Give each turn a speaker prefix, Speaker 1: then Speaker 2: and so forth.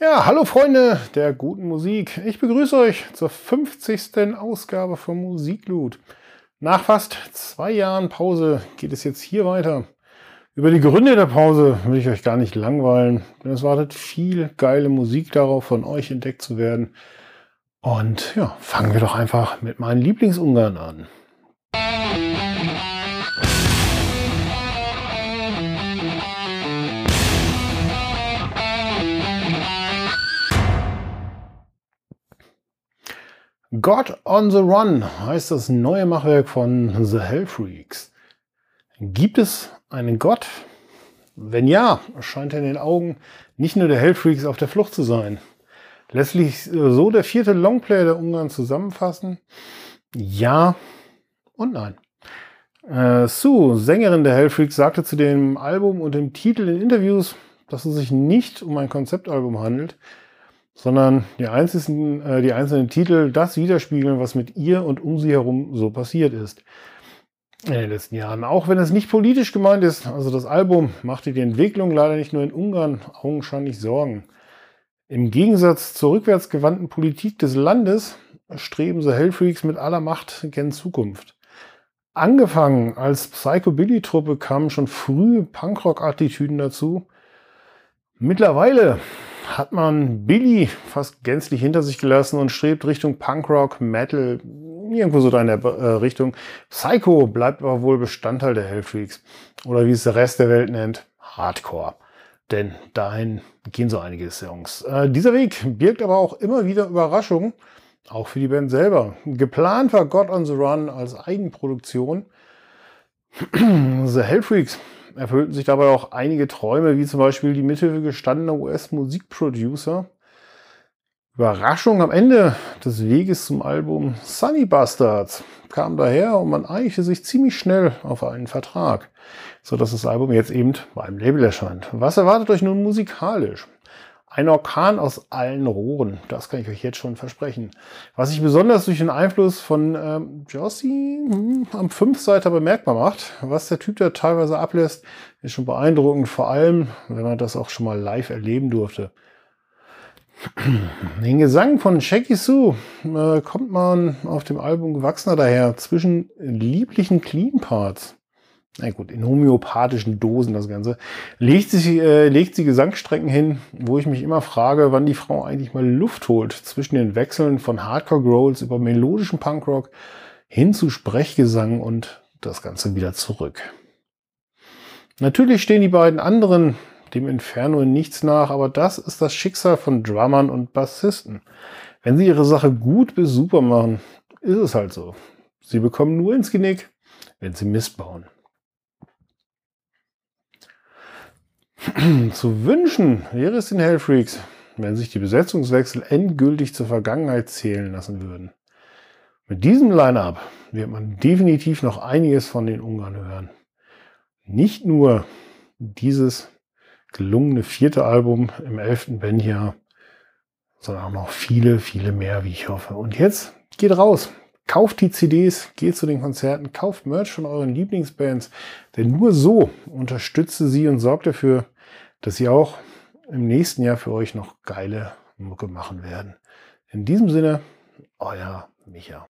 Speaker 1: Ja, hallo Freunde der guten Musik. Ich begrüße euch zur 50. Ausgabe von Musikloot. Nach fast zwei Jahren Pause geht es jetzt hier weiter. Über die Gründe der Pause will ich euch gar nicht langweilen, denn es wartet viel geile Musik darauf, von euch entdeckt zu werden. Und ja, fangen wir doch einfach mit meinen Lieblingsungarn an. God on the Run heißt das neue Machwerk von The Hellfreaks. Gibt es einen Gott? Wenn ja, scheint er in den Augen nicht nur der Hellfreaks auf der Flucht zu sein. Letztlich so der vierte Longplayer der Ungarn zusammenfassen? Ja und nein. Äh, Sue, Sängerin der Hellfreaks, sagte zu dem Album und dem Titel in Interviews, dass es sich nicht um ein Konzeptalbum handelt, sondern die einzelnen, äh, die einzelnen Titel das widerspiegeln, was mit ihr und um sie herum so passiert ist in den letzten Jahren. Auch wenn es nicht politisch gemeint ist, also das Album machte die Entwicklung leider nicht nur in Ungarn augenscheinlich Sorgen. Im Gegensatz zur rückwärtsgewandten Politik des Landes streben The Hellfreaks mit aller Macht gen Zukunft. Angefangen als Psychobilly-Truppe kamen schon früh Punkrock-Attitüden dazu. Mittlerweile hat man Billy fast gänzlich hinter sich gelassen und strebt Richtung Punkrock, Metal, irgendwo so da in der äh, Richtung. Psycho bleibt aber wohl Bestandteil der Hellfreaks. Oder wie es der Rest der Welt nennt, Hardcore. Denn dahin gehen so einige Songs. Äh, dieser Weg birgt aber auch immer wieder Überraschungen, auch für die Band selber. Geplant war God on the Run als Eigenproduktion. the Hellfreaks erfüllten sich dabei auch einige Träume, wie zum Beispiel die Mithilfe gestandener US-Musikproducer. Überraschung am Ende des Weges zum Album Sunny Bastards kam daher und man einigte sich ziemlich schnell auf einen Vertrag, so dass das Album jetzt eben beim Label erscheint. Was erwartet euch nun musikalisch? Ein Orkan aus allen Rohren, das kann ich euch jetzt schon versprechen. Was sich besonders durch den Einfluss von ähm, Jossi hm, am Fünfseiter bemerkbar macht, was der Typ da teilweise ablässt, ist schon beeindruckend, vor allem, wenn man das auch schon mal live erleben durfte. Den Gesang von Shaggy Sue äh, kommt man auf dem Album gewachsener daher zwischen lieblichen Clean Parts na gut, in homöopathischen Dosen das Ganze, legt sie, äh, legt sie Gesangsstrecken hin, wo ich mich immer frage, wann die Frau eigentlich mal Luft holt zwischen den Wechseln von Hardcore Growls über melodischen Punkrock hin zu Sprechgesang und das Ganze wieder zurück. Natürlich stehen die beiden anderen dem Inferno in nichts nach, aber das ist das Schicksal von Drummern und Bassisten. Wenn sie ihre Sache gut bis super machen, ist es halt so. Sie bekommen nur ins Genick, wenn sie Mist Zu wünschen wäre es den Hellfreaks, wenn sich die Besetzungswechsel endgültig zur Vergangenheit zählen lassen würden. Mit diesem Line-up wird man definitiv noch einiges von den Ungarn hören. Nicht nur dieses gelungene vierte Album im elften Bandjahr, sondern auch noch viele, viele mehr, wie ich hoffe. Und jetzt geht raus, Kauft die CDs, geht zu den Konzerten, kauft Merch von euren Lieblingsbands, denn nur so unterstütze sie und sorgt dafür, dass sie auch im nächsten Jahr für euch noch geile Mucke machen werden. In diesem Sinne, euer Micha.